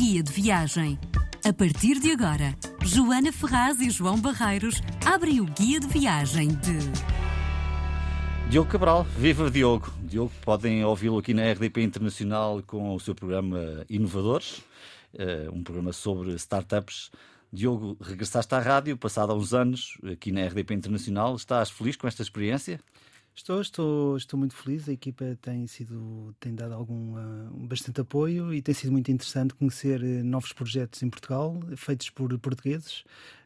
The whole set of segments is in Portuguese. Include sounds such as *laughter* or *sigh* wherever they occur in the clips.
Guia de Viagem. A partir de agora, Joana Ferraz e João Barreiros abrem o Guia de Viagem de. Diogo Cabral, viva Diogo. Diogo, podem ouvi-lo aqui na RDP Internacional com o seu programa Inovadores, eh, um programa sobre startups. Diogo, regressaste à rádio, passado há uns anos, aqui na RDP Internacional. Estás feliz com esta experiência? Estou, estou, estou muito feliz. A equipa tem sido tem dado algum uh, bastante apoio e tem sido muito interessante conhecer uh, novos projetos em Portugal feitos por portugueses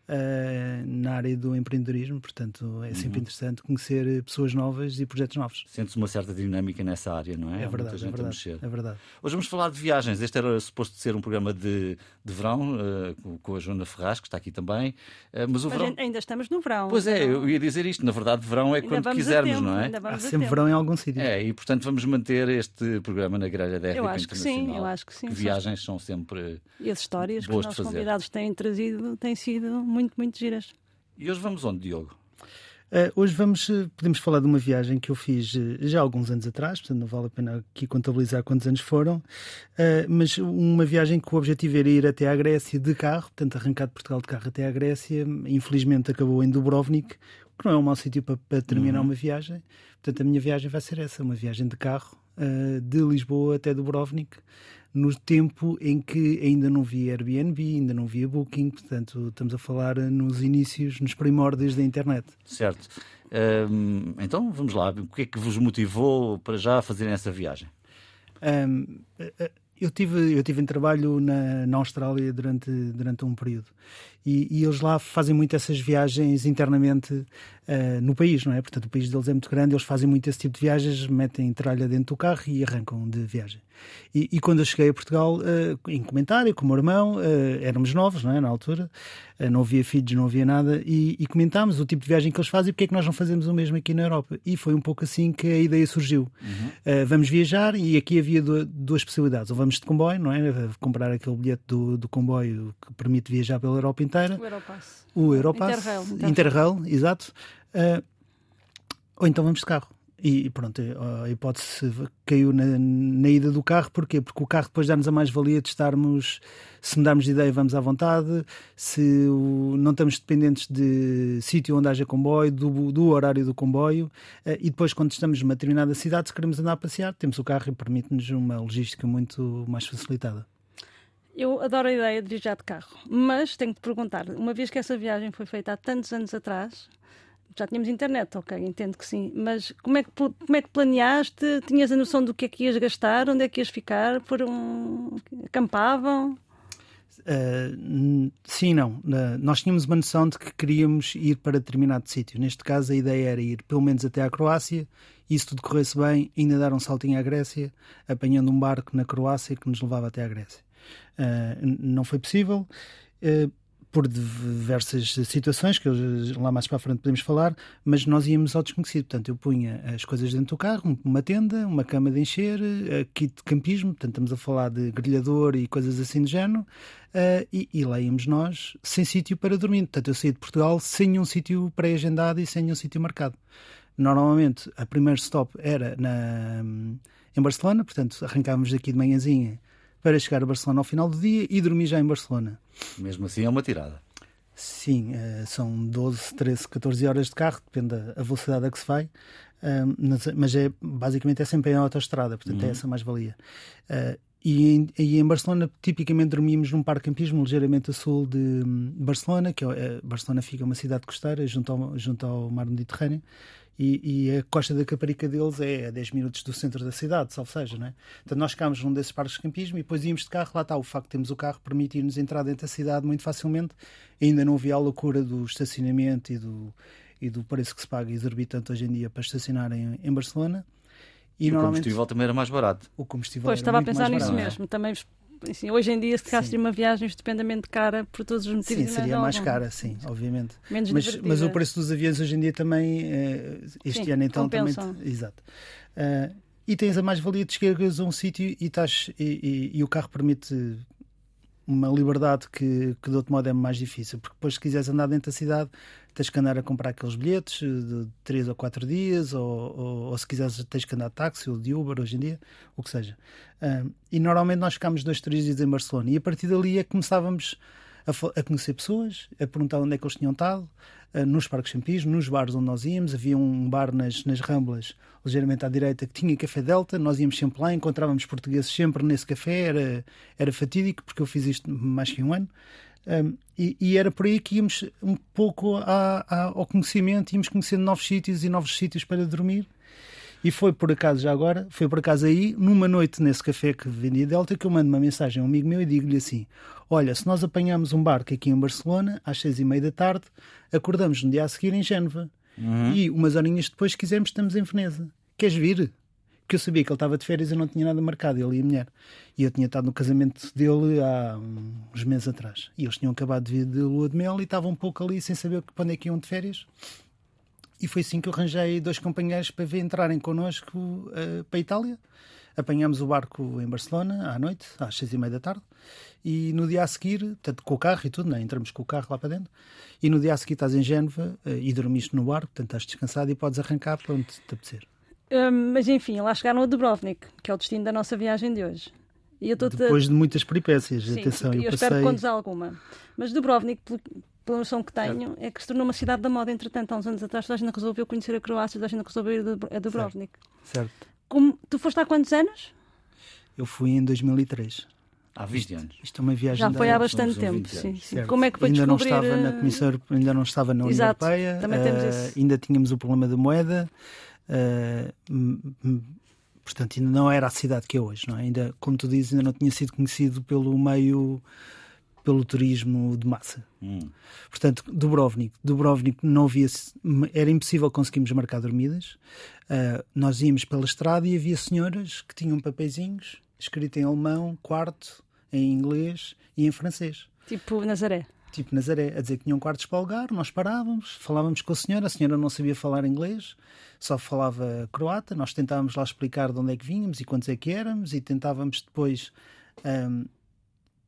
uh, na área do empreendedorismo. Portanto, é sempre uhum. interessante conhecer pessoas novas e projetos novos. Sentes uma certa dinâmica nessa área, não é? É verdade, é verdade, é verdade. Hoje vamos falar de viagens. Este era suposto ser um programa de, de verão uh, com a Joana Ferraz, que está aqui também. Uh, mas o mas verão... ainda estamos no verão. Pois é, eu ia dizer isto. Na verdade, verão é ainda quando quisermos, tempo, não é? Há sempre verão em algum sítio. É, e portanto vamos manter este programa na grelha da RDP eu acho que sim, eu acho que sim. Que viagens são sempre. E as histórias que os nossos convidados têm trazido têm sido muito, muito giras. E hoje vamos onde, Diogo? Uh, hoje vamos, eh, podemos falar de uma viagem que eu fiz uh, já há alguns anos atrás, portanto não vale a pena aqui contabilizar quantos anos foram, uh, mas uma viagem que o objetivo era ir até à Grécia de carro, portanto arrancar de Portugal de carro até à Grécia, infelizmente acabou em Dubrovnik, que não é um mau sítio para, para terminar uhum. uma viagem, portanto a minha viagem vai ser essa, uma viagem de carro de Lisboa até Dubrovnik, no tempo em que ainda não via Airbnb, ainda não via Booking, portanto, estamos a falar nos inícios, nos primórdios da internet. Certo. Um, então, vamos lá. O que é que vos motivou para já fazerem essa viagem? Um, eu tive, eu tive em trabalho na, na Austrália durante, durante um período e, e eles lá fazem muito essas viagens internamente uh, no país, não é? Portanto, o país deles é muito grande, eles fazem muito esse tipo de viagens, metem tralha dentro do carro e arrancam de viagem. E, e quando eu cheguei a Portugal, uh, em comentário com o meu irmão, uh, éramos novos, não é? Na altura, não havia filhos, não havia nada, e, e, comentámos o tipo de viagem que eles fazem e porque é que nós não fazemos o mesmo aqui na Europa. E foi um pouco assim que a ideia surgiu. Uhum. vamos viajar e aqui havia duas possibilidades. Ou vamos de comboio, não é? Comprar aquele bilhete do, do comboio que permite viajar pela Europa inteira. O Europass. O Europass. Interrail. Interrail, Interrail exato. Uh, ou então vamos de carro. E pronto, a hipótese caiu na, na, ida do carro, porquê? Porque o carro depois dá-nos a mais-valia de estarmos, se mudarmos de ideia, vamos à vontade, se o, não estamos dependentes de sítio onde haja comboio, do, do horário do comboio, uh, e depois, quando estamos numa determinada cidade, se queremos andar a passear, temos o carro e permite-nos uma logística muito mais facilitada. Eu adoro a ideia de viajar de carro, mas tenho que perguntar, uma vez que essa viagem foi feita há tantos anos atrás, já tínhamos internet, ok, entendo que sim, mas como é que, como é que planeaste? Tinhas a noção do que é que ias gastar? Onde é que ias ficar? Foram... acampavam? Uh, sim, não. Uh, nós tínhamos uma noção de que queríamos ir para determinado sítio. Neste caso, a ideia era ir pelo menos até à Croácia e, se tudo corresse bem, ainda dar um saltinho à Grécia, apanhando um barco na Croácia que nos levava até à Grécia. Uh, não foi possível. Uh, por diversas situações que lá mais para a frente podemos falar, mas nós íamos ao desconhecido. Portanto, eu punha as coisas dentro do carro, uma tenda, uma cama de encher, uh, kit de campismo, portanto, estamos a falar de grelhador e coisas assim do género, uh, e, e lá íamos nós sem sítio para dormir. Portanto, eu saí de Portugal sem um sítio pré-agendado e sem um sítio marcado. Normalmente, a primeiro stop era na, em Barcelona, portanto, arrancávamos daqui de manhãzinha para chegar a Barcelona ao final do dia e dormir já em Barcelona. Mesmo assim é uma tirada. Sim, uh, são 12, 13, 14 horas de carro, depende da velocidade a que se vai, uh, mas é, basicamente é sempre em autoestrada, portanto é uhum. é essa mais-valia. E em, e em, Barcelona, tipicamente dormimos num parque campismo ligeiramente a sul de Barcelona, que é, Barcelona fica uma cidade costeira junto ao, junto ao mar Mediterrâneo, e, e, a costa da Caparica deles é a 10 minutos do centro da cidade, salvo seja, não é? Então nós ficámos num desses parques de campismo e depois íamos de carro, lá está, o facto de termos o carro permitir-nos entrar dentro da cidade muito facilmente, ainda não havia a loucura do estacionamento e do, e do preço que se paga exorbitante hoje em dia para estacionar em, em Barcelona. E, e o combustível também era mais barato. O combustível pois, estava a pensar nisso mesmo. Também Assim, hoje em dia, se calhar seria uma viagem estupendamente cara por todos os motivos. Sim, seria mais cara, sim, obviamente. Menos mas, mas o preço dos aviões hoje em dia também, eh, este sim, ano então compensam. também. Exato. Uh, e tens a mais-valia de chegares a um sítio e, estás, e, e, e, o carro permite uma liberdade que, que de outro modo é mais difícil, porque depois se quiseres andar dentro da cidade tens que andar a comprar aqueles bilhetes de 3 ou 4 dias, ou, ou, ou, se quiseres tens que andar de táxi ou de Uber hoje em dia, o que seja. Um, e normalmente nós ficámos dois, três dias em Barcelona e a partir dali é que começávamos a, a, conhecer pessoas, a perguntar onde é que eles tinham estado, uh, nos parques campismo, nos bares onde nós íamos. Havia um bar nas, nas Ramblas, ligeiramente à direita, que tinha café Delta. Nós íamos sempre lá, encontrávamos portugueses sempre nesse café. Era, era fatídico, porque eu fiz isto mais que um ano. Um, e, e, era por aí que íamos um pouco ao conhecimento, íamos conhecendo novos sítios e novos sítios para dormir. E foi por acaso, já agora, foi por acaso aí, numa noite nesse café que vendia Delta, que eu mando uma mensagem a um amigo meu e digo-lhe assim: Olha, se nós apanhamos um barco aqui em Barcelona, às seis e meia da tarde, acordamos no dia a seguir em Génova. Uhum. E umas horinhas depois, se quisermos, estamos em Veneza. Queres vir? que eu sabia que ele estava de férias e não tinha nada marcado, ele e a mulher. E eu tinha estado no casamento dele há uns meses atrás. E eles tinham acabado de vir de lua de mel e estavam um pouco ali sem saber para onde é que iam de férias. E foi assim que eu arranjei dois companheiros para vir entrarem connosco uh, para a Itália. Apanhámos o barco em Barcelona à noite, às seis e meia da tarde, e no dia a seguir, portanto, com o carro e tudo, né? entramos com o carro lá para dentro, e no dia a seguir estás em Génova uh, e dormiste no barco, portanto estás descansado e podes arrancar para onde te apetecer. Um, mas enfim, lá chegaram a Dubrovnik, que é o destino da nossa viagem de hoje. Depois de muitas peripécias, Sim, atenção. Eu, eu passei... espero que contes alguma. Mas Dubrovnik, pela noção que tenho, é. é que se tornou uma cidade da moda, entretanto, há uns anos atrás, toda a gente resolveu conhecer a Croácia, toda a gente resolveu ir a Dubrovnik. Certo. certo. Como, tu foste há quantos anos? Eu fui em 2003. Há 20 anos. Isto é uma viagem. Já foi há bastante tempo. Sim, sim. Como é que foi ainda descobrir... não estava na Comissão ainda não estava na União Exato. Europeia. Também temos uh, isso. Ainda tínhamos o problema da moeda. Uh, portanto, ainda não era a cidade que é hoje, não é? Ainda, como tu dizes, ainda não tinha sido conhecido pelo meio, pelo turismo de massa. Hum. Portanto, Dubrovnik, Dubrovnik não havia, era impossível conseguirmos marcar dormidas. Uh, nós íamos pela estrada e havia senhoras que tinham papeizinhos escrito em alemão, quarto, em inglês e em francês. Tipo Nazaré tipo Nazaré, a dizer que tinham quartos para alugar, nós parávamos, falávamos com a senhora, a senhora não sabia falar inglês, só falava croata, nós tentávamos lá explicar de onde é que vínhamos e quantos é que éramos e tentávamos depois um,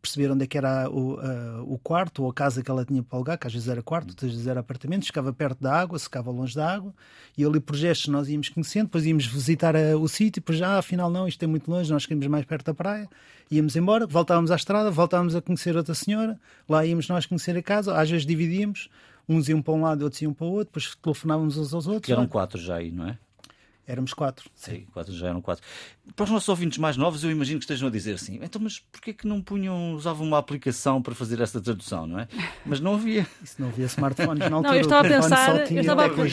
perceber onde é que era o, uh, o quarto ou a casa que ela tinha para alugar, que às vezes era quarto, outras vezes era apartamento, ficava perto da água, ficava longe da água, e ali por gestos nós íamos conhecendo, depois íamos visitar uh, o sítio, depois já, ah, afinal não, isto é muito longe, nós queríamos mais perto da praia, íamos embora, voltávamos à estrada, voltávamos a conhecer outra senhora, lá íamos nós conhecer a casa, às vezes dividíamos, uns iam para um lado, outros iam para o outro, depois telefonávamos uns aos outros. Que eram quatro já aí, não é? Éramos quatro. Sim, quatro já eram quatro. Para os nossos ouvintes mais novos, eu imagino que estejam a dizer assim: então, mas porquê que não punham, usavam uma aplicação para fazer essa tradução, não é? Mas não havia. Isso não havia smartphones na altura. Não, eu estava a pensar, eu estava a, eu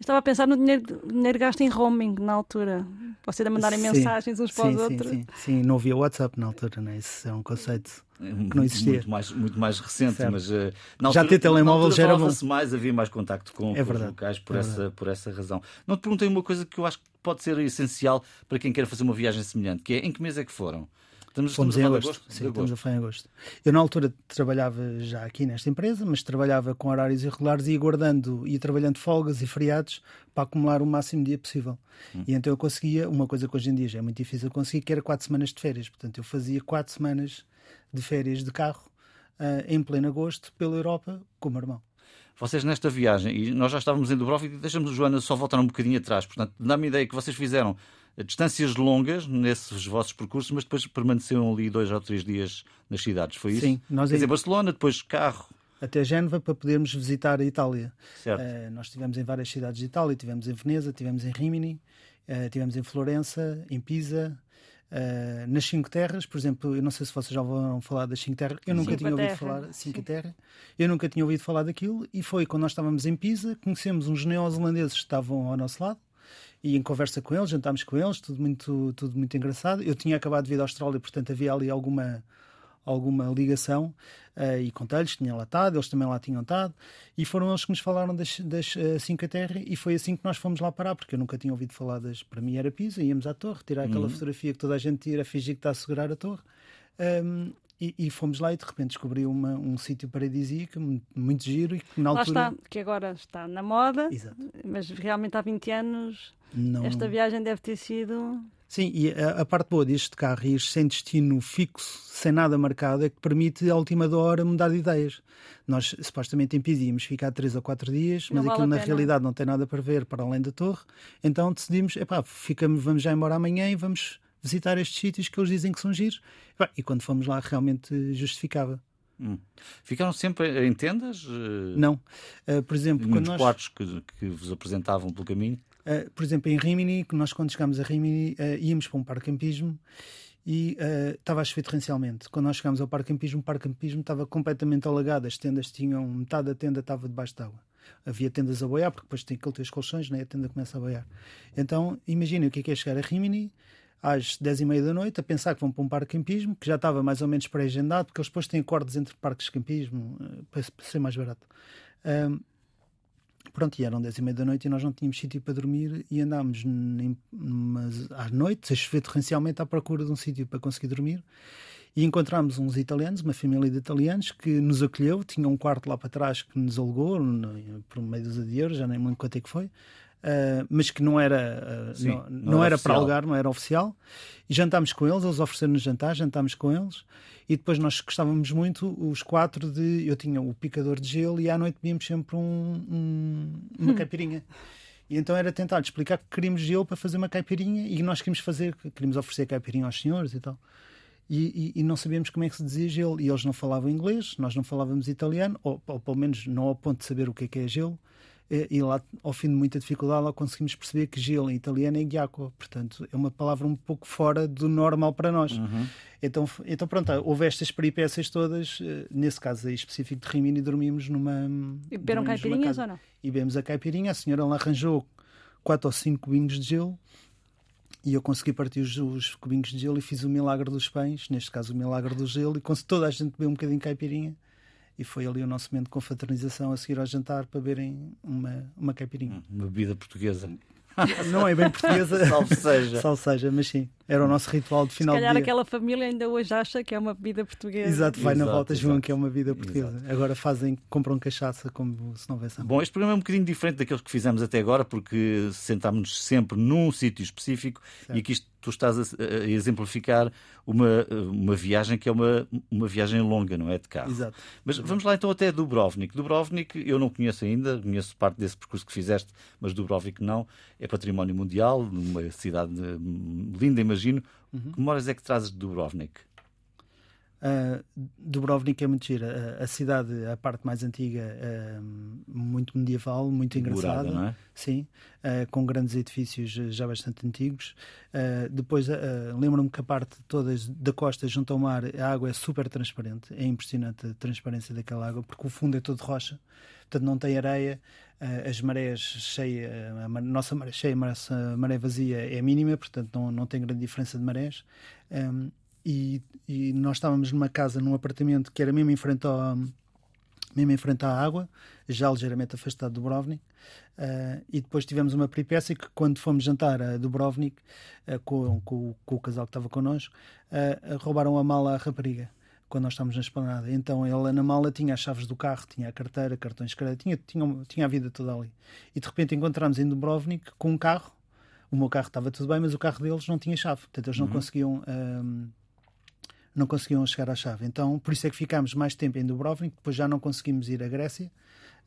estava a pensar no dinheiro, dinheiro gasto em roaming na altura. Vocês a mandarem sim, mensagens uns para sim, os outros. Sim, sim, não havia WhatsApp na altura, não é? Isso é um conceito que não existia. Muito mais, muito mais recente, certo. mas uh, já ter telemóvel já era bom. mais, havia mais contacto com, é com os locais por, é essa, por essa razão. Não te perguntei uma coisa que eu acho que pode ser essencial para quem quer fazer uma viagem semelhante, que é em que mês é que foram? Estamos, estamos em agosto. agosto. Sim, estamos a em agosto. Eu, na altura, trabalhava já aqui nesta empresa, mas trabalhava com horários irregulares e ia guardando, ia trabalhando folgas e feriados para acumular o máximo de dia possível. Hum. E então eu conseguia, uma coisa que hoje em dia já é muito difícil conseguir, que era quatro semanas de férias. Portanto, eu fazia quatro semanas de férias de carro uh, em pleno agosto pela Europa com o meu irmão. Vocês nesta viagem, e nós já estávamos em Dubrovnik, deixamos o Joana só voltar um bocadinho atrás, portanto, dá-me a ideia que vocês fizeram distâncias longas nesses vossos percursos, mas depois permaneceram ali dois ou três dias nas cidades, foi isso? Sim. Nós Quer dizer, Barcelona, depois carro. Até Génova para podermos visitar a Itália. Certo. Uh, nós estivemos em várias cidades de Itália, estivemos em Veneza, estivemos em Rimini, uh, estivemos em Florença, em Pisa, Uh, nas Cinco Terras, por exemplo, eu não sei se vocês já vão falar das Cinco Terras, eu nunca Cinco tinha ouvido terra. falar Cinco Terra, eu nunca tinha ouvido falar daquilo. E foi quando nós estávamos em Pisa, conhecemos uns neozelandeses que estavam ao nosso lado. E em conversa com eles, jantámos com eles, tudo muito, tudo muito engraçado. Eu tinha acabado de vir da Austrália, portanto havia ali alguma alguma ligação uh, e contei-lhes, tinha lá estado, eles também lá tinham estado, e foram eles que nos falaram das, das uh, Cinco Terra e foi assim que nós fomos lá parar, porque eu nunca tinha ouvido falar das. Para mim era Pisa, íamos à torre, tirar aquela uhum. fotografia que toda a gente tira, fingir que está a segurar a torre. Um, e, e, fomos lá e de repente descobri uma, um sítio paradisíaco, muito, muito giro e que na altura... Lá está, que agora está na moda, Exato. mas realmente há 20 anos não... esta viagem deve ter sido Sim, e a, a, parte boa deste carro ir sem destino fixo, sem nada marcado, é que permite à última hora mudar de ideias. Nós supostamente íamos ficar três ou quatro dias, Não mas vale aquilo na pena. realidade não tem nada para ver para além da torre. Então decidimos, epá, ficamos, vamos já embora amanhã e vamos visitar estes sítios que eles dizem que são giros. Epá, E quando fomos lá realmente justificava. Hum. Ficaram sempre em tendas? eh, Não. Uh, por exemplo, quando Nos nós... quartos que, que vos apresentavam pelo caminho? Uh, por exemplo, em Rimini, que nós quando chegámos a Rimini uh, íamos para um parque campismo e uh, estava a chover torrencialmente. Quando nós chegámos ao parque campismo, o parque campismo estava completamente alagado, as tendas tinham, metade da tenda estava debaixo de água. Havia tendas a boiar, porque depois tem aquele teus colchões, né? a tenda começa a boiar. Então, imaginem o que é, que é chegar a Rimini às 10 e meia da noite, a pensar que vão para um parque campismo, que já estava mais ou menos pré-agendado, porque eles depois têm acordos entre parques de campismo, para ser mais barato. Um, Pronto, e eram 10 e meia da noite e nós não tínhamos sítio para dormir e andámos mas, à noite, a chover torrencialmente à procura de um sítio para conseguir dormir. E encontramos uns italianos, uma família de italianos, que nos acolheu, tinha um quarto lá para trás que nos alugou por meio dos de euros, já nem me lembro quanto é que foi. Uh, mas que não era, uh, Sim, não, não não era era, para alugar, não era oficial. E jantámos com eles, eles ofereceram-nos jantar, jantámos com eles. E depois nós gostávamos muito, os quatro, de. Eu tinha o picador de gelo e à noite bebíamos sempre um, um- uma *laughs* caipirinha. E então era tentar explicar que queríamos gelo para fazer uma caipirinha e nós queríamos fazer, queríamos oferecer caipirinha aos senhores e tal. E, e- e não sabíamos como é que se dizia gelo. E eles não falavam inglês, nós não falávamos italiano, ou, ou pelo menos não ao ponto de saber o que é que é gelo. E, e lá, ao fim de muita dificuldade, lá conseguimos perceber que gelo em italiano é ghiacco. Portanto, é uma palavra um pouco fora do normal para nós. Então, f- então, pronto, houve estas peripécias todas. eh, Nesse caso aí específico de Rimini, dormimos numa. E beberam caipirinhas ou não? E bebemos a caipirinha. A senhora lá arranjou quatro ou cinco cubinhos de gelo. E eu consegui partir os, os cubinhos de gelo e fiz o milagre dos pães, neste caso o milagre do gelo, e consegui toda a gente beber um bocadinho de caipirinha. E foi ali o nosso momento de confraternização a seguir ao jantar para beberem uma, uma caipirinha. Uma bebida portuguesa. *laughs* Não é bem portuguesa, *laughs* Salve seja. salve seja, mas sim, era o nosso ritual de Se final de calhar dia. aquela família ainda hoje acha que é uma bebida portuguesa. Exato, vai na Exato, volta, João, exato. que é uma vida portuguesa. Agora fazem, compram cachaça como se não houvesse. Bom, este programa é um bocadinho diferente daqueles que fizemos até agora, porque sentámos-nos sempre num sítio específico e aqui tu estás a, a exemplificar uma, uma viagem que é uma, uma viagem longa, não é? De carro. Exato. Mas vamos lá então até Dubrovnik. Dubrovnik eu não conheço ainda, conheço parte desse percurso que fizeste, mas Dubrovnik não. É património mundial, uma cidade hum, linda, imagino. Que memórias é que trazes de Dubrovnik? Uh, Dubrovnik é muito gira. Uh, a cidade, a parte mais antiga, uh, muito medieval, muito engraçada. Dourada, não é? Sim, uh, com grandes edifícios já bastante antigos. Depois, lembro-me que a parte toda da costa junto ao mar, a água é super transparente. É impressionante a transparência daquela água, porque o fundo é todo rocha, portanto não tem areia. As marés cheias, a nossa maré cheia, a nossa maré vazia é mínima, portanto não, não tem grande diferença de marés. Um, e, e nós estávamos numa casa, num apartamento que era mesmo em frente ao, mesmo em frente à água, já ligeiramente afastado de Dubrovnik. Uh, e depois tivemos uma peripécia que, quando fomos jantar a Dubrovnik uh, com, com, com o casal que estava connosco, uh, roubaram a mala à rapariga quando nós estávamos na esplanada. Então ela na mala tinha as chaves do carro, tinha a carteira, cartões de crédito, tinha, tinha, tinha a vida toda ali. E de repente encontramos em Dubrovnik com um carro. O meu carro estava tudo bem, mas o carro deles não tinha chave. Portanto, eles não conseguiam. um, não conseguiam chegar à chave. Então, por isso é que ficámos mais tempo em Dubrovnik, depois já não conseguimos ir à Grécia,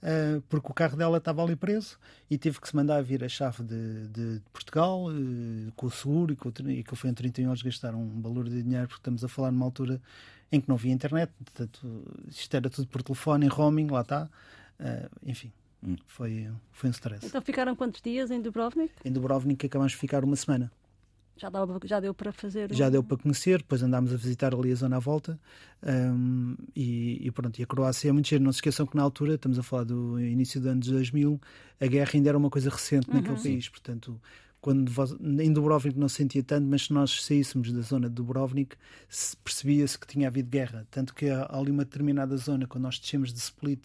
uh, porque o carro dela estava ali preso e teve que se mandar vir a chave de, de Portugal, uh, com o seguro, e, com o, e que foi em 31 horas gastar um valor de dinheiro, porque estamos a falar numa altura em que não havia internet, portanto, isto era tudo por telefone, em roaming, lá está. Uh, enfim, foi, foi um stress. Então ficaram quantos dias em Dubrovnik? Em Dubrovnik acabamos de ficar uma semana. Já, dava- já deu para fazer. Já um- deu para conhecer, depois andámos a visitar ali a zona à volta hum, e, e pronto, e a Croácia é muito cheia. Não se esqueçam que na altura, estamos a falar do início dos anos 2000, a guerra ainda era uma coisa recente naquele país, portanto quando em Dubrovnik não se sentia tanto, mas se nós saíssemos da zona de Dubrovnik se- percebia-se que tinha havido guerra, tanto que há ali uma determinada zona, quando nós descemos de Split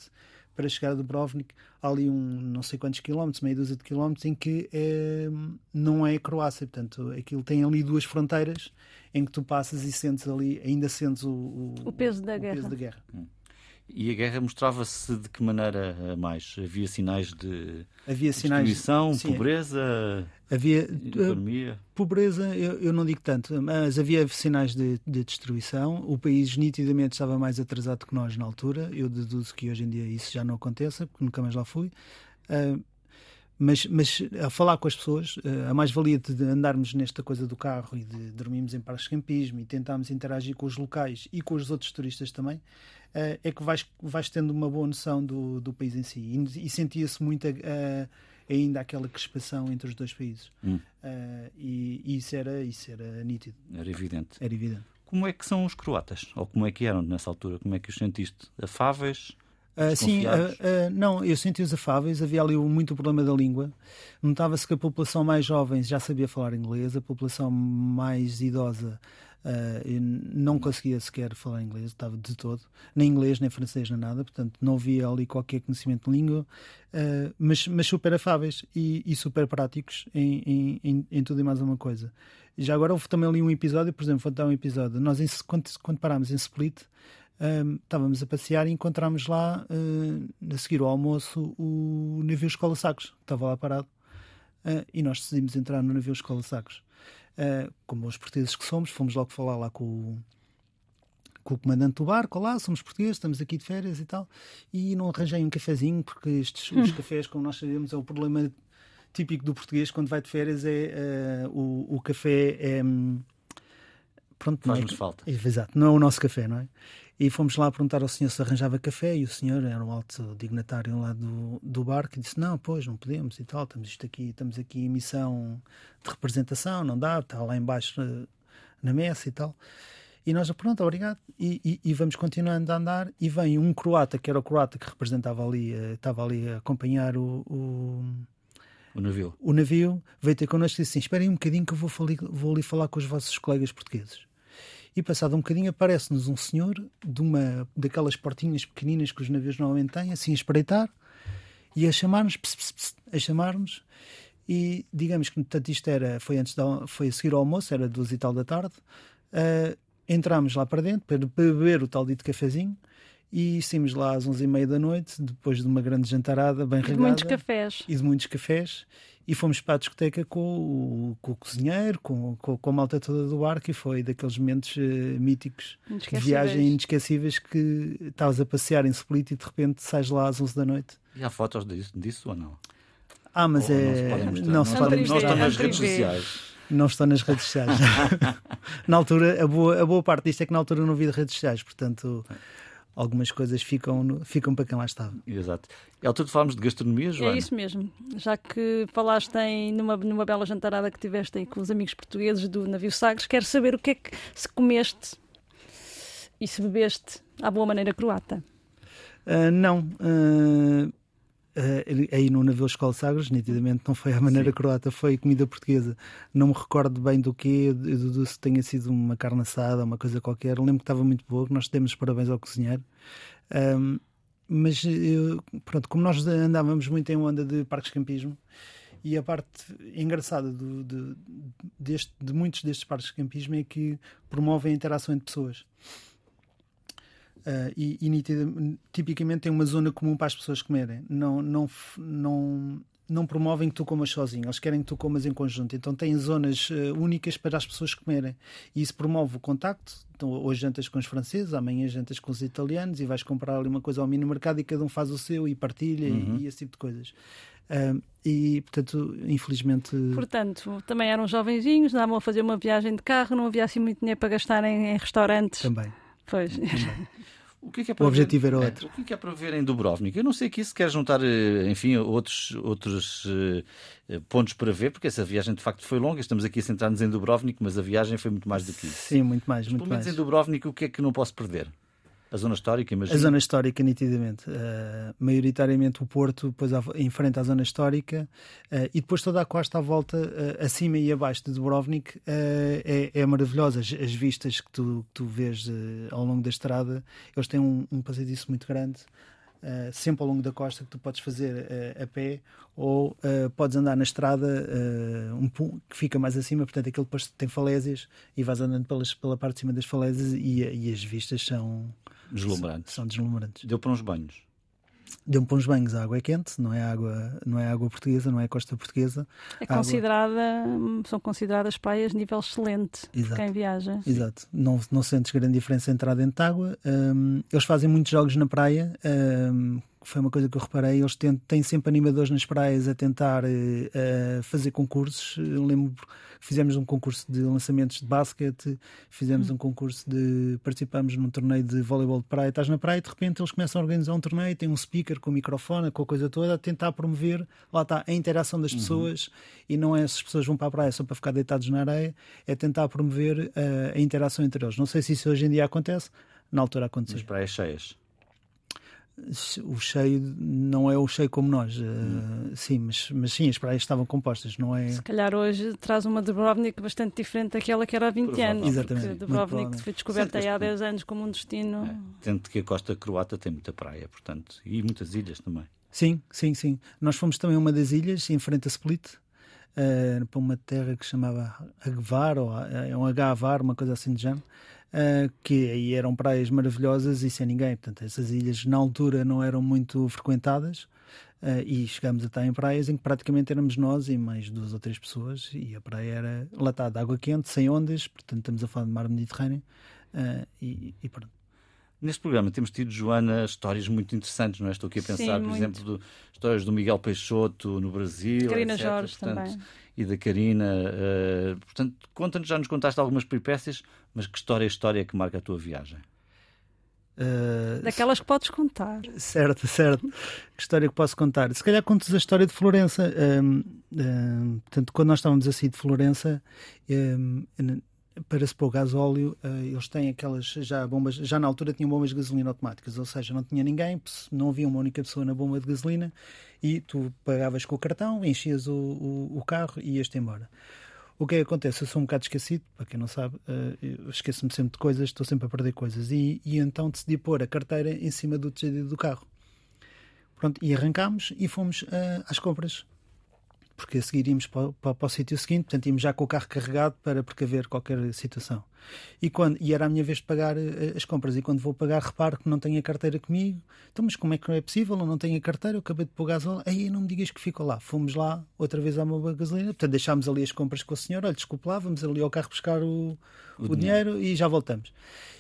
para chegar a Dubrovnik, há ali um não sei quantos quilómetros, meia dúzia de quilómetros, em que é, não é Croácia. Portanto, aquilo tem ali duas fronteiras em que tu passas e sentes ali, ainda sentes o, O peso da o guerra. peso da guerra. E a guerra mostrava-se de que maneira eh, mais? Havia sinais de havia sinais destruição, sim, pobreza, havia economia? Pobreza, eu, eu, não digo tanto, mas havia sinais de, de, destruição. O país nitidamente estava mais atrasado que nós na altura. Eu deduzo que hoje em dia isso já não aconteça, porque nunca mais lá fui. Uh, mas, mas a falar com as pessoas, uh, a mais-valia de andarmos nesta coisa do carro e de dormirmos em parques de campismo e tentarmos interagir com os locais e com os outros turistas também, é que vais, vais tendo uma boa noção do, do país em si. E, e sentia-se muito ainda aquela crispação entre os dois países. Hum. E, e, isso, era, isso era nítido. Era evidente. Era evidente. Como é que são os croatas? Ou como é que eram nessa altura? Como é que os sentiste? Afáveis? Uh, sim, uh, uh, não, eu senti-os afáveis, havia ali muito problema da língua. Notava-se que a população mais jovem já sabia falar inglês, a população mais idosa não conseguia sequer falar inglês, estava de todo, nem inglês, nem francês, nem nada, portanto não havia ali qualquer conhecimento de língua, mas, mas super afáveis e, e super práticos em, em, em, tudo e mais uma coisa. Já agora houve também ali um episódio, por exemplo, vou dar um episódio, nós em, quando, quando parámos em Split, um, estávamos a passear e encontramos lá, uh, a seguir ao almoço, o navio Escola Sacos, que estava lá parado. Uh, e nós decidimos entrar no navio Escola Sacos. Uh, como os portugueses que somos, fomos logo falar lá com o, com o comandante do barco, lá, somos portugueses, estamos aqui de férias e tal, e não arranjei um cafezinho, porque estes, os cafés, como nós sabemos, é o problema típico do português quando vai de férias, é uh, o, o café é... Um, pronto, Faz-nos é, falta. Exato, não é o nosso café, não é? E fomos lá perguntar ao senhor se arranjava café e o senhor era um alto dignatário lá do, do barco e disse, não, pois, não podemos e tal, estamos, isto aqui, estamos aqui em missão de representação, não dá, está lá embaixo eh, na messa e tal. E nós, pronto, obrigado. E, e, e, vamos continuando a andar. E vem um croata, que era o croata que representava ali, eh, estava ali a acompanhar o, o, o navio. O navio veio ter connosco e disse assim: Esperem um bocadinho que eu vou, vou ali falar com os vossos colegas portugueses. E passado um bocadinho aparece-nos um senhor de uma daquelas portinhas pequeninas que os navios normalmente têm, assim a espreitar e a chamar-nos, a chamar-nos. E digamos que portanto, isto era, foi, antes da, foi a seguir ao almoço, era duas e tal da tarde. Uh, entramos lá para dentro para beber o tal dito cafezinho e saímos lá às onze e meia da noite, depois de uma grande jantarada bem regada. E de muitos cafés. E de muitos cafés e fomos para a discoteca com o, com o cozinheiro, com, com, com, a malta toda do barco e foi daqueles momentos uh, míticos de viagem inesquecíveis que estavas a passear em Split e de repente sais lá às 11 da noite. E há fotos disso, disso ou não? Ah, mas ou é. Não se pode mostrar. Não estão nas redes sociais. Não estão nas redes sociais. *laughs* na altura, a boa, a boa parte disto é que na altura não vi redes sociais, portanto algumas coisas ficam, ficam para quem lá estava. Exato. É altura de falarmos de gastronomia, Joana? É isso mesmo. Já que falaste em, numa, numa bela jantarada que tiveste aí com os amigos portugueses do navio Sagres, quero saber o que é que se comeste e se bebeste à boa maneira croata. Uh, não. Uh, Uh, aí no navio Escola Sagres, nitidamente não foi a maneira Sim. croata, foi comida portuguesa. Não me recordo bem do que, do, se tenha sido uma carne assada, uma coisa qualquer. Lembro que estava muito boa, nós demos parabéns ao cozinheiro. Um, mas eu, pronto, como nós andávamos muito em onda de parques de campismo, e a parte engraçada do, de, deste, de muitos destes parques de campismo é que promovem a interação entre pessoas. Uh, e, e nitida, tipicamente tem uma zona comum para as pessoas comerem. Não, não, não, não promovem que tu comas sozinho, eles querem que tu comas em conjunto. Então têm zonas uh, únicas para as pessoas comerem. E isso promove o contacto. Então, hoje jantas com os franceses, amanhã jantas com os italianos e vais comprar ali uma coisa ao mini mercado e cada um faz o seu e partilha uhum. e, e, esse tipo de coisas. Uh, e, portanto, infelizmente. Portanto, também eram jovenzinhos, andavam a fazer uma viagem de carro, não havia assim muito dinheiro para gastar em, em restaurantes. Também. Pois. O, que é que é para o objetivo ver, era outro. É, o que é, que é para ver em Dubrovnik? Eu não sei aqui se quer juntar, eh, enfim, outros, outros uh, pontos para ver, porque essa viagem de facto foi longa. Estamos aqui a centrar-nos em Dubrovnik, mas a viagem foi muito mais do que isso. Sim, muito mais. Mas, muito pelo menos mais. em Dubrovnik, o que é que não posso perder? A zona histórica, imagino. A zona histórica, nitidamente. Uh, maioritariamente o Porto, depois enfrenta a zona histórica uh, e depois toda a costa à volta, uh, acima e abaixo de Dubrovnik, é, é, maravilhosa. As, as, vistas que tu, que tu vês ao longo da estrada, eles têm um, um passadiço muito grande. Uh, sempre ao longo da costa que tu podes fazer uh, a pé ou uh, podes andar na estrada um, que fica mais acima, portanto depois tem falésias e vais andando pelas, pela parte de cima das falésias e, e as vistas são Deslumbrantes. São deslumbrantes. Deu para uns banhos. Deu-me para uns banhos, a água é quente, não é água, não é água portuguesa, não é costa portuguesa. É Água- considerada, são consideradas praias de nível excelente Exato. quem viaja. Exato, não, não sentes grande diferença entrar dentro de água. Hum, eles fazem muitos jogos na praia, hum, foi uma coisa que eu reparei. Eles têm, têm sempre animadores nas praias a tentar eh, fazer concursos. Eu lembro que fizemos um concurso de lançamentos de basquete, fizemos um concurso de. participamos num torneio de voleibol de praia. Estás na praia e de repente eles começam a organizar um torneio, tem um speaker com o microfone, com a coisa toda, a tentar promover, lá está, a interação das pessoas e não é se as pessoas vão para a praia só para ficar deitados na areia, é tentar promover eh, a interação entre eles. Não sei se isso hoje em dia acontece, na altura aconteceu. Nas praias cheias. O cheio não é o cheio como nós, eh, sim, mas, mas sim, as praias estavam compostas, não é? Se calhar hoje traz uma Dubrovnik bastante diferente daquela que era há 20 anos. Exatamente, Dubrovnik foi descoberta aí há Sim, 10 anos como um destino. Tendo que a costa croata tem muita praia, portanto, e muitas ilhas também. Sim, sim, sim. Nós fomos também a uma das ilhas, em frente a Split, eh, para uma terra que se chamava Agvar, ou eh, é um Agavar, uma coisa assim de género, eh, que aí eram praias maravilhosas e sem ninguém. Portanto, essas ilhas na altura não eram muito frequentadas. eh, e chegámos a estar em praias em que praticamente éramos nós e mais duas ou três pessoas, e a praia era latada, água quente, sem ondas, portanto estamos a falar de mar Mediterrâneo, eh, e, e pronto. Neste programa temos tido, Joana, histórias muito interessantes, não é? Estou aqui a Sim, pensar, por muito. exemplo, do, histórias do Miguel Peixoto no Brasil. Carina etc. Jorge Portanto, também. E da Carina. eh, portanto, conta-nos, já nos contaste algumas peripécias, mas que história é a história que marca a tua viagem? Eh, Daquelas que podes contar. Certo, certo. Que história que posso contar? Se calhar contas a história de Florença. Hum, hum, portanto, quando nós estávamos a sair de Florença, hum, para se pôr gasóleo, eh, eles têm aquelas já bombas, já na altura tinham bombas de gasolina automáticas, ou seja, não tinha ninguém, não havia uma única pessoa na bomba de gasolina e tu pagavas com o cartão, enchias o, o, o carro e ias-te embora. O que é que acontece? Eu sou um bocado esquecido, para quem não sabe, eh, esqueço-me sempre de coisas, estou sempre a perder coisas. E, e então decidi pôr a carteira em cima do tejado do carro. Pronto, e arrancámos e fomos eh, às compras. Porque a seguir íamos para, para, para o sítio seguinte, portanto íamos já com o carro carregado para precaver qualquer situação. E, quando, e era a minha vez de pagar eh, as compras. E quando vou pagar, reparo que não tenho a carteira comigo. Então, mas como é que é possível? Eu não tenho a carteira, eu acabei de pôr gasóleo. Aí não me digas que ficou lá. Fomos lá outra vez à bomba de gasolina. Portanto, deixámos ali as compras com o senhor. Olha, desculpe lá, vamos ali ao carro buscar o, o, dinheiro. e já voltamos.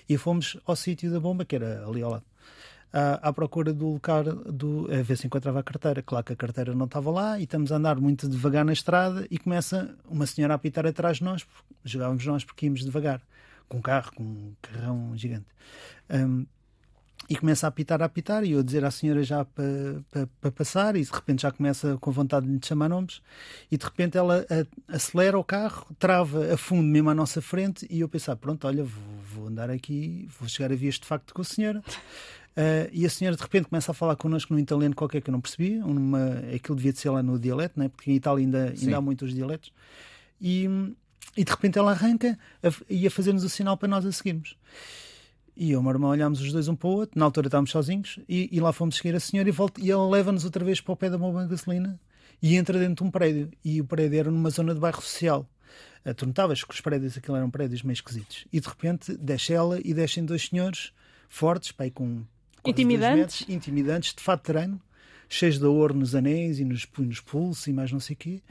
E fomos ao sítio da bomba, que era ali ao lado. À, à procura do lugar, do, a ver se encontrava a carteira. Claro que a carteira não estava lá e estamos a andar muito devagar na estrada e começa uma senhora a apitar atrás de nós, jogávamos nós porque íamos devagar, com um carro, com um carrão gigante. Um, e começa a apitar, a apitar, e eu a dizer à senhora já para pa, pa passar, e de repente já começa com vontade de lhe chamar nomes, e de repente ela a, acelera o carro, trava a fundo mesmo à nossa frente, e eu pensar, pronto, olha, vou, vou andar aqui, vou chegar a vias de facto com a senhora. Uh, e a senhora de repente começa a falar connosco num italiano qualquer que eu não percebia, uma, aquilo devia de ser lá no dialeto, né? porque em Itália ainda, ainda há muitos dialetos, e, e de repente ela arranca a, e a fazer-nos o sinal para nós a seguirmos. E eu e o meu irmão olhámos os dois um para o outro, na altura estávamos sozinhos, e, e lá fomos seguir a senhora e, volta, e ela leva-nos outra vez para o pé da bomba de gasolina e entra dentro de um prédio. E o prédio era numa zona de bairro social. Tu notavas que os prédios, aquilo eram prédios meio esquisitos. E de repente desce ela e descem dois senhores fortes, pai, com Intimidantes. metros, intimidantes, de fato de treino, cheios de ouro nos anéis e nos, nos pulsos e mais não sei o quê.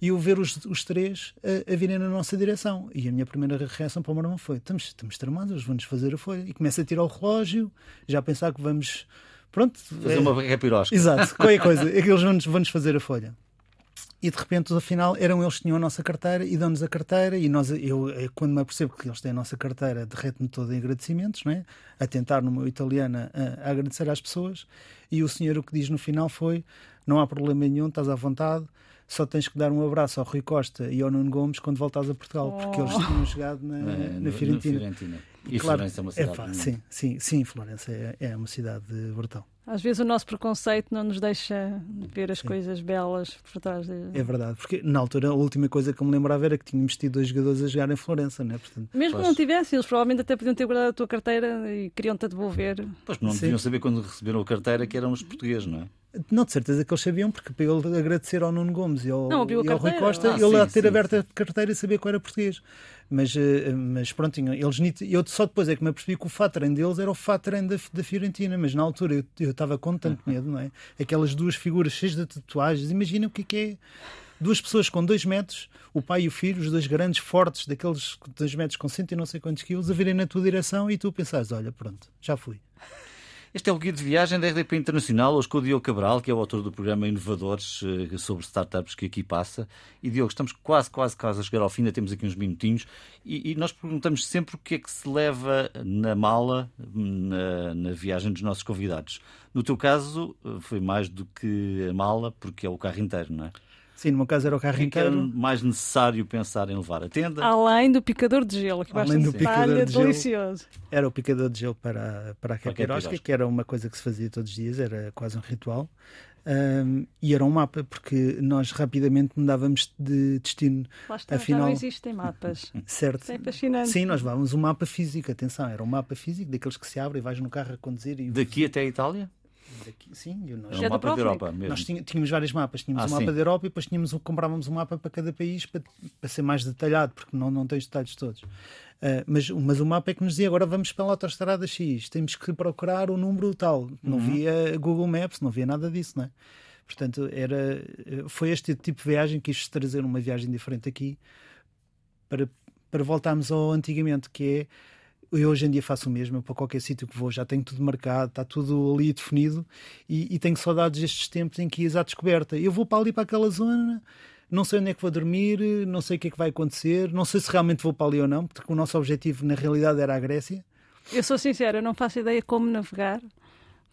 E eu ver os, os três a, a virem na nossa direção. E a minha primeira reação para o meu irmão foi: estamos, estamos tramados, vão-nos fazer a folha. E começa a tirar o relógio, já a pensar que vamos. Pronto. Fazer é- uma capirosca. Exato, qualquer coisa. É que eles vão-nos vão fazer a folha. E de repente, afinal, eram eles que tinham a nossa carteira e dão-nos a carteira. E nós, eu, eu, quando me apercebo que eles têm a nossa carteira, derrete-me todo em agradecimentos, não é? a tentar no meu italiano a, a agradecer às pessoas. E o senhor o que diz no final foi: não há problema nenhum, estás à vontade, só tens que dar um abraço ao Rui Costa e ao Nuno Gomes quando voltares a Portugal, porque eles tinham chegado na, *laughs* Eh, na Fiorentina. no Fiorentina. E Claro, Florença é uma cidade. bonita. sim, sim, sim, Florença é, é uma cidade brutal. Às vezes o nosso preconceito não nos deixa ver as coisas belas por trás de... É verdade, porque na altura a última coisa que eu me lembrava era que tínhamos tido dois jogadores a jogar em Florença, né? Portanto, Mesmo Pois. que não tivessem, eles provavelmente até podiam ter guardado a tua carteira e queriam-te a devolver. Pois não Sim. deviam saber quando receberam a carteira que eram os portugueses, não é? Não, de certeza que eles sabiam, porque para ele agradecer ao Nuno Gomes e ao, Não, e ao Rui. Costa, Ah, ele sim, a ter sim, aberto sim. a carteira e sabia que era português. Mas, eh, mas pronto, eles, eu só depois é que me apercebi que o Fatren deles era o Fatren da, da Fiorentina, mas na altura eu- eu estava com tanto medo, não é? Aquelas duas figuras cheias de tatuagens, imagina o que é que é. Duas pessoas com dois metros, o pai e o filho, os dois grandes, fortes, daqueles dois metros com cento e não sei quantos quilos, a virem na tua direção e tu pensares: olha, pronto, já fui. Este é o guia de viagem da RDP Internacional, hoje com o Diogo Cabral, que é o autor do programa Inovadores eh, sobre startups que aqui passa. E Diogo, estamos quase, quase, quase a chegar ao fim, ainda temos aqui uns minutinhos. E, e nós perguntamos sempre o que é que se leva na mala na, na viagem dos nossos convidados. No teu caso, eh, foi mais do que a mala, porque é o carro inteiro, não é? Sim, no meu caso era o carro que era inteiro. mais necessário pensar em levar? A tenda? Além do picador de gelo, que basta Além do um picador de gelo. delicioso. Era o picador de gelo para, para a Capirosca, que era uma coisa que se fazia todos os dias, era quase um ritual. Ahm, e era um mapa, porque nós rapidamente mudávamos de destino, Lá está, já Afinal- não existem mapas. *laughs* certo? Isso é fascinante. Sim, nós levávamos um mapa físico, atenção, era um mapa físico, daqueles que se abre e vais no carro a conduzir. E Daqui até a Itália? Daqui, sim, e nós, um é do mapa da. Europa mesmo. nós tinha- tínhamos vários mapas. Tínhamos Ah, um mapa sim. da Europa e depois tínhamos, um- comprávamos um mapa para cada país para, para ser mais detalhado, porque não, não tem os detalhes todos. Ah, mas, mas o mapa é que nos dizia agora vamos pela autostrada X, temos que procurar o número tal. Não Uhum. via Google Maps, não via nada disso, não é? Portanto, era, foi este tipo de viagem que quis trazer uma viagem diferente aqui para, para voltarmos ao antigamente, que é eu hoje em dia faço o mesmo, eu para qualquer sítio que vou já tenho tudo marcado, está tudo ali definido e, e tenho saudades destes tempos em que ias à descoberta. Eu vou para ali para aquela zona, não sei onde é que vou dormir, não sei o que é que vai acontecer, não sei se realmente vou para ali ou não, porque o nosso objetivo na realidade era a Grécia. Eu sou sincera, eu não faço ideia como navegar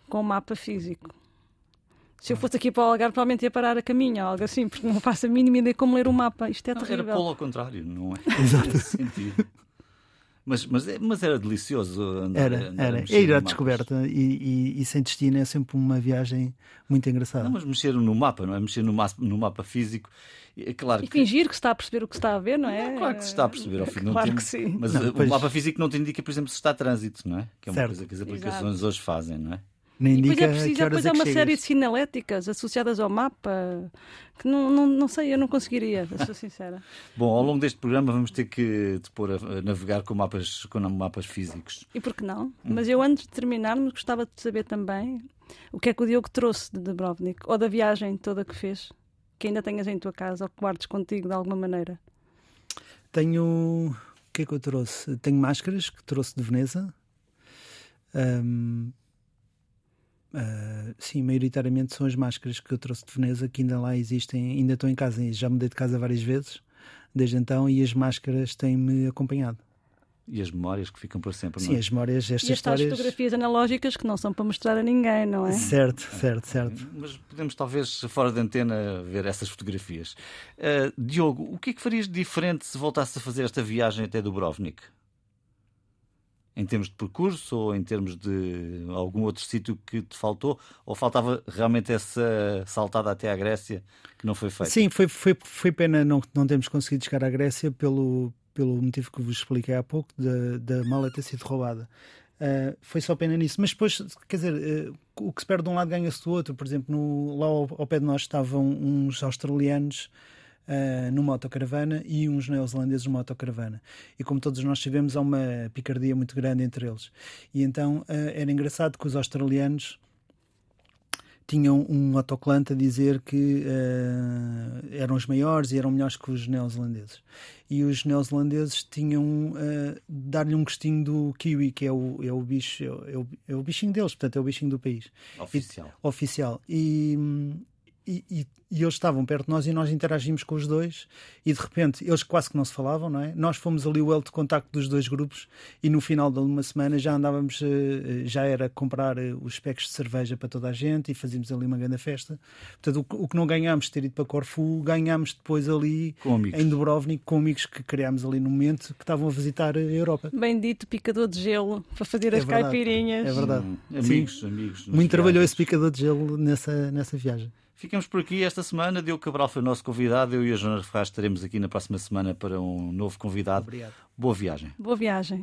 com um mapa físico. Se eu fosse aqui para o Algarve, provavelmente ia parar a caminho ou algo assim, porque não faço a mínima ideia como ler um mapa. Isto é Não, era terrível. polo ao contrário, não é? *laughs* Exato. sentido. Mas, mas, é- mas era delicioso andar, Era, andar a era. É ir à descoberta e, e, e sem destino é sempre uma viagem muito engraçada. Não, mas mexer no mapa, não é? Mexer no, ma- no mapa físico. É claro E que. fingir que se está a perceber o que se está a ver, não é? É claro que se está a perceber ao fim um Claro tempo. que sim. Mas Não, pois- o mapa físico não te indica, por exemplo, se está a trânsito, não é? Que é uma Certo. coisa que as aplicações hoje fazem, não é? Nem E depois é preciso, depois é há uma série chegas. de sinaléticas associadas ao mapa que não, não, não sei, eu não conseguiria, sou sincera. *laughs* Bom, ao longo deste programa vamos ter que te pôr a, navegar com mapas, com mapas físicos. E por que não? Mas eu, antes de terminarmos, gostava de saber também o que é que o Diogo trouxe de Dubrovnik ou da viagem toda que fez, que ainda tenhas em tua casa ou que guardes contigo de alguma maneira. Tenho. O que é que eu trouxe? Tenho máscaras que trouxe de Veneza. Ahm, ah, sim, maioritariamente são as máscaras que eu trouxe de Veneza que ainda lá existem, ainda estou em casa. Já mudei de casa várias vezes desde então e as máscaras têm-me acompanhado. E as memórias que ficam para sempre, Sim, não é? as memórias, estas E histórias. fotografias analógicas que não são para mostrar a ninguém, não é? Certo, certo, certo. Mas podemos talvez fora da antena ver essas fotografias. Uh, Diogo, o que é que farias de diferente se voltasse a fazer esta viagem até Dubrovnik? Em termos de percurso ou em termos de algum outro sítio que te faltou? Ou faltava realmente essa saltada até à Grécia que não foi feita? Sim, foi, foi, foi pena não, não termos conseguido chegar à Grécia pelo, pelo motivo que vos expliquei há pouco, da, da mala ter sido roubada. Uh, foi só pena nisso. Mas depois, quer dizer, uh, o que se perde de um lado ganha-se do outro. Por exemplo, no, lá ao, ao pé de nós estavam uns australianos uh, numa autocaravana e uns neozelandeses numa autocaravana. E como todos nós sabemos, há uma picardia muito grande entre eles. E então uh, era engraçado que os australianos tinham um autocolante a dizer que uh, eram os maiores e eram melhores que os neozelandeses. E os neozelandeses tinham uh, dar-lhe um gostinho do kiwi, que é o, é o bicho, é o, é o bichinho deles, portanto é o bichinho do país. Oficial. E, oficial. E, e, e, e eles estavam perto de nós e nós interagimos com os dois e de repente eles quase que não se falavam, não é? Nós fomos ali o elo de contacto dos dois grupos e no final de uma semana já andávamos, eh, já era comprar eh, os packs de cerveja para toda a gente e fazíamos ali uma grande festa. Portanto, o, que não ganhámos de ter ido para Corfu, ganhámos depois ali Com amigos. em Dubrovnik com amigos que criámos ali no momento que estavam a visitar a Europa. Bendito picador de gelo para fazer É as verdade. caipirinhas. É verdade. Hum, amigos, amigos. nos Muito trabalhou esse picador de gelo nessa, nessa viagem. Ficamos por aqui esta semana. Diogo Cabral foi o nosso convidado. Eu e a Joana Ferraz estaremos aqui na próxima semana para um novo convidado. Obrigado. Boa viagem. Boa viagem.